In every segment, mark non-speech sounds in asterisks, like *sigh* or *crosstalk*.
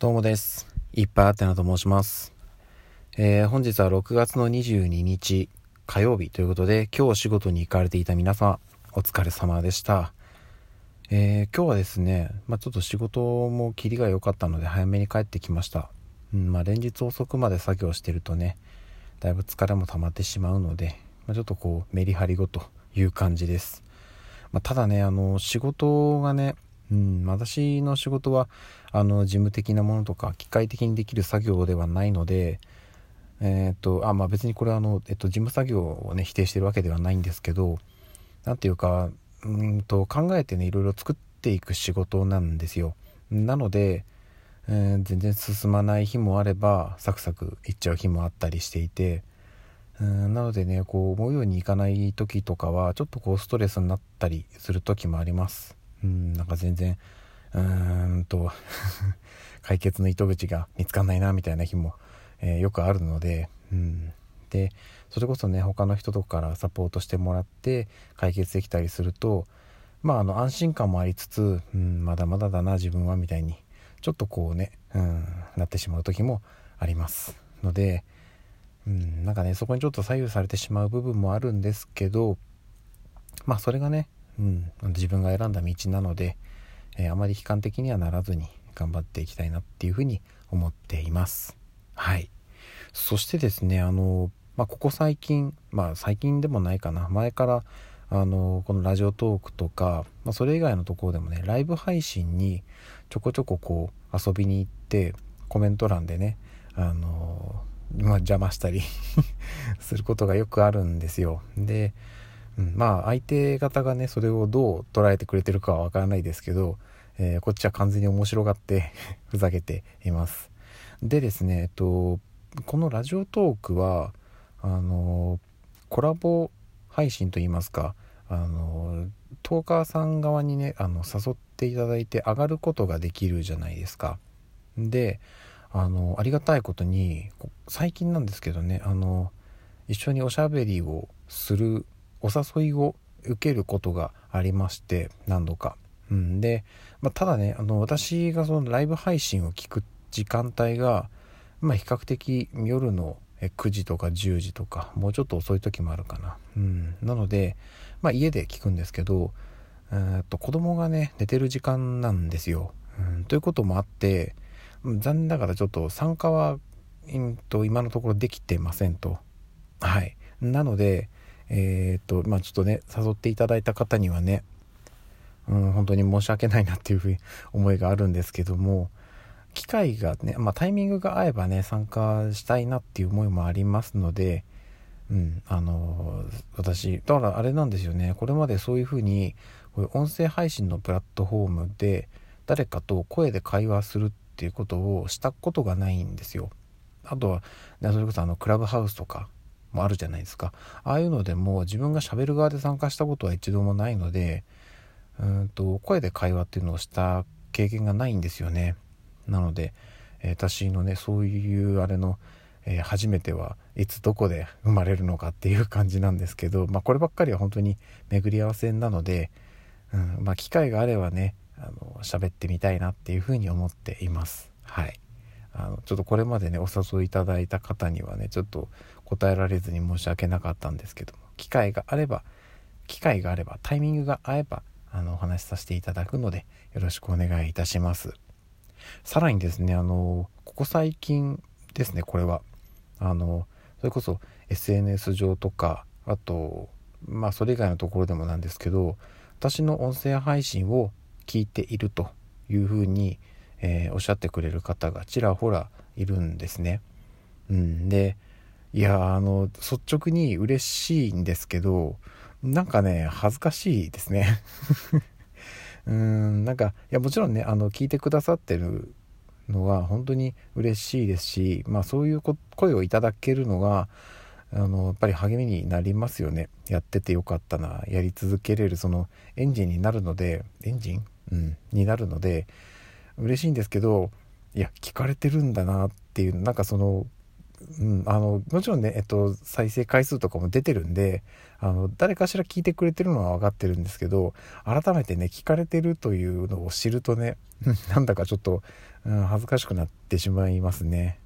どうもです。いっぱいあってなと申します。えー本日は6月の22日火曜日ということで、今日仕事に行かれていた皆様、お疲れ様でした。えー今日はですね、まあ、ちょっと仕事も切りが良かったので早めに帰ってきました。うん、まあ、連日遅くまで作業してるとね、だいぶ疲れも溜まってしまうので、まあ、ちょっとこうメリハリ後という感じです。ま、ただね、あの、仕事がね、うん、私の仕事は、あの、事務的なものとか、機械的にできる作業ではないので、えーっと、あ、まあ別にこれはあの、えっと、事務作業をね、否定してるわけではないんですけど、なんていうか、うんと、考えてね、いろいろ作っていく仕事なんですよ。なので、えー全然進まない日もあれば、サクサクいっちゃう日もあったりしていて、うんなのでねこう思うようにいかない時とかはちょっとこうストレスになったりする時もありますうんなんか全然うーんと *laughs* 解決の糸口が見つかんないなみたいな日も、えーよくあるのでうん。でそれこそね他の人とかからサポートしてもらって解決できたりするとまああの安心感もありつつ、うん、まだまだだな自分はみたいにちょっとこうね、うん、なってしまう時もあります。のでうん、なんかねそこにちょっと左右されてしまう部分もあるんですけどまあそれがね、うん、自分が選んだ道なので、えーあまり悲観的にはならずに頑張っていきたいなっていうふうに思っています。はい。そしてですねあの、まあ、ここ最近まあ最近でもないかな。前からあのこのラジオトークとか、まあ、それ以外のところでもねライブ配信にちょこちょここう遊びに行ってコメント欄でねあのまあ、邪魔したり *laughs* することがよくあるんですよ。で、うん、まあ相手方がねそれをどう捉えてくれてるかはわからないですけど、えーこっちは完全に面白がって *laughs* ふざけています。でですねえっとこのラジオトークはあのコラボ配信といいますかあのトーカーさん側にねあの誘っていただいて上がることができるじゃないですか。であのありがたいことに最近なんですけどねあの一緒におしゃべりをするお誘いを受けることがありまして何度か。うん、で、まあ、ただねあの私がそのライブ配信を聞く時間帯が、まあ、比較的夜の9時とか10時とかもうちょっと遅い時もあるかな。うん、なので、まあ、家で聞くんですけどと子供がね寝てる時間なんですよ。うん、ということもあって残念ながらちょっと参加は、うんと今のところできてませんと。はい。なので、えーっと、まあちょっとね、誘っていただいた方にはね、うん、本当に申し訳ないなっていうふうに *laughs* 思いがあるんですけども、機会がね、まあタイミングが合えばね、参加したいなっていう思いもありますので、うん、あの私、だからあれなんですよね、これまでそういうふうに、こういう音声配信のプラットフォームで、誰かと声で会話するっていうことをしたことがないんですよ。あとは、ねそれこそあのクラブハウスとかもあるじゃないですか。ああいうのでも自分が喋る側で参加したことは一度もないので、うんと声で会話っていうのをした経験がないんですよね。なので、えー私のねそういうあれの、えー初めてはいつどこで生まれるのかっていう感じなんですけど、まあ、こればっかりは本当に巡り合わせなので、うんまあ、機会があればねあの喋ってみたいなっていうふうに思っています。はいちょっとこれまでねお誘いいただいた方にはねちょっと答えられずに申し訳なかったんですけども機会があれば機会があればタイミングが合えばあのお話しさせていただくのでよろしくお願いいたします。さらにですねあのここ最近ですねこれはあのそれこそ SNS 上とかあとまあそれ以外のところでもなんですけど私の音声配信を聞いているというふうに、えーおっしゃってくれる方がちらほらいるんですね。うん、でいやあの率直に嬉しいんですけどなんかね恥ずかしいですね。*laughs* うん。なんかいやもちろんねあの聞いてくださってるのは本当に嬉しいですし、まあ、そういう声をいただけるのがあのやっぱり励みになりますよね。やっててよかったな。やり続けれるそのエンジンになるのでエンジン、うん、になるので嬉しいんですけどいや聞かれてるんだなっていうなんかそのうん、あのもちろんね、えっと、再生回数とかも出てるんであの誰かしら聞いてくれてるのは分かってるんですけど改めてね聞かれてるというのを知るとね *laughs* なんだかちょっと、うん、恥ずかしくなってしまいますね。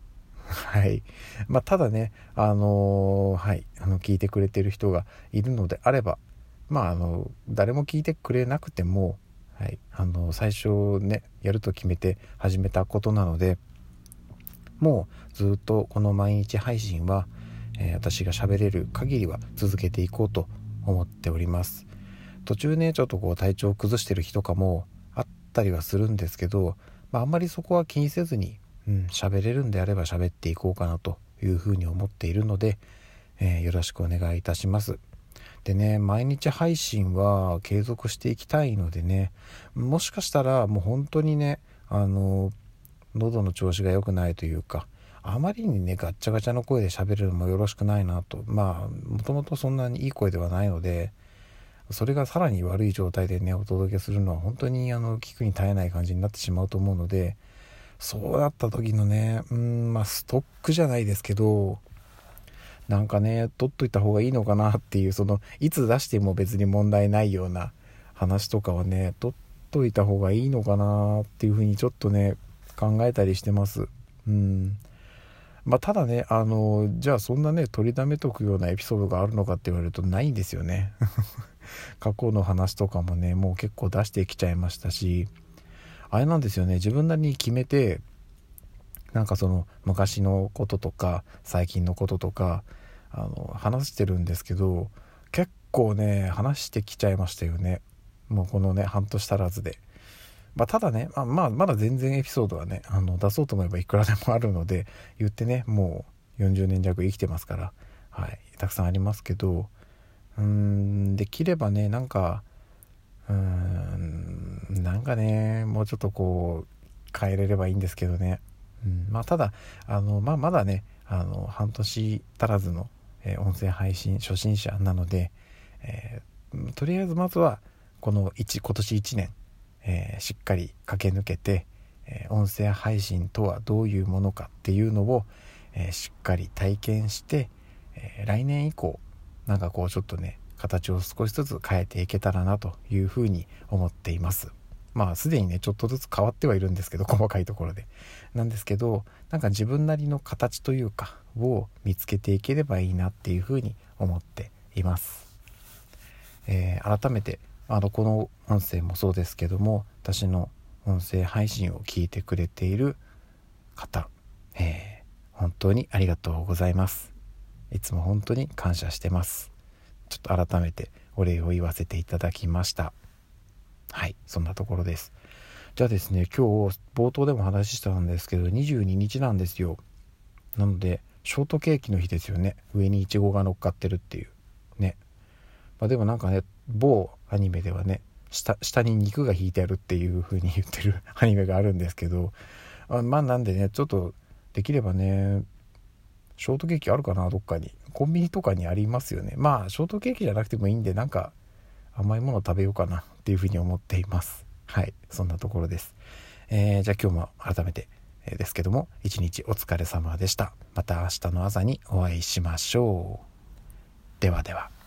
はい。まあ、ただね、あのー、はい、あの、聞いてくれてる人がいるのであれば、まあ、あの、誰も聞いてくれなくても、はい、あの、最初ね、やると決めて始めたことなので、もうずっとこの毎日配信は、えー、私が喋れる限りは続けていこうと思っております。途中ねちょっとこう体調を崩してる日とかもあったりはするんですけど、まあ、んまりそこは気にせずにうん喋れるんであれば喋っていこうかなというふうに思っているので、えー、よろしくお願いいたします。でね毎日配信は継続していきたいのでねもしかしたらもう本当にねあの喉の調子が良くないというかあまりにねガッチャガチャの声で喋るのもよろしくないなとまあもともとそんなにいい声ではないのでそれがさらに悪い状態でねお届けするのは本当にあの聞くに耐えない感じになってしまうと思うのでそうなった時のねうんまあストックじゃないですけどなんかね取っといた方がいいのかなっていうそのいつ出しても別に問題ないような話とかはね取っといた方がいいのかなっていうふうにちょっとね考えたりしてます。うんまあ、ただねあのじゃあそんなね取りだめとくようなエピソードがあるのかって言われるとないんですよね *laughs* 過去の話とかもねもう結構出してきちゃいましたしあれなんですよね自分なりに決めてなんかその昔のこととか最近のこととかあの話してるんですけど結構ね話してきちゃいましたよねもうこのね半年足らずでまあ、ただね、まあ、まあ、まだ全然エピソードはね、あの、出そうと思えばいくらでもあるので、言ってね、もう40年弱生きてますから、はい、たくさんありますけど、うーん、できればね、なんか、うーん、なんかね、もうちょっとこう、変えれればいいんですけどね。うん、まあ、ただ、あの、まあ、まだね、あの、半年足らずの、えー、音声配信初心者なので、えー、とりあえずまずは、この1、今年1年、えー、しっかり駆け抜けて、え、音声配信とはどういうものかっていうのを、え、しっかり体験して、え来年以降なんかこうちょっとね形を少しずつ変えていけたらなというふうに思っています。まあすでにねちょっとずつ変わってはいるんですけど *laughs* 細かいところで。なんですけどなんか自分なりの形というかを見つけていければいいなっていうふうに思っています。えー、改めてあのこの音声もそうですけども私の音声配信を聞いてくれている方、えー、本当にありがとうございます。いつも本当に感謝してます。ちょっと改めてお礼を言わせていただきました。はいそんなところです。じゃあですね今日冒頭でも話したんですけど22日なんですよ。なのでショートケーキの日ですよね。上にイチゴが乗っかってるっていう。ね。まあでもなんかね某アニメではね下下に肉が引いてあるっていう風に言ってる *laughs* アニメがあるんですけどあまあなんでねちょっとできればねショートケーキあるかなどっかに。コンビニとかにありますよね。まあショートケーキじゃなくてもいいんでなんか甘いもの食べようかなっていうふうに思っています。はい。そんなところです、えー、じゃあ今日も改めてですけども一日お疲れ様でした。また明日の朝にお会いしましょう。ではでは。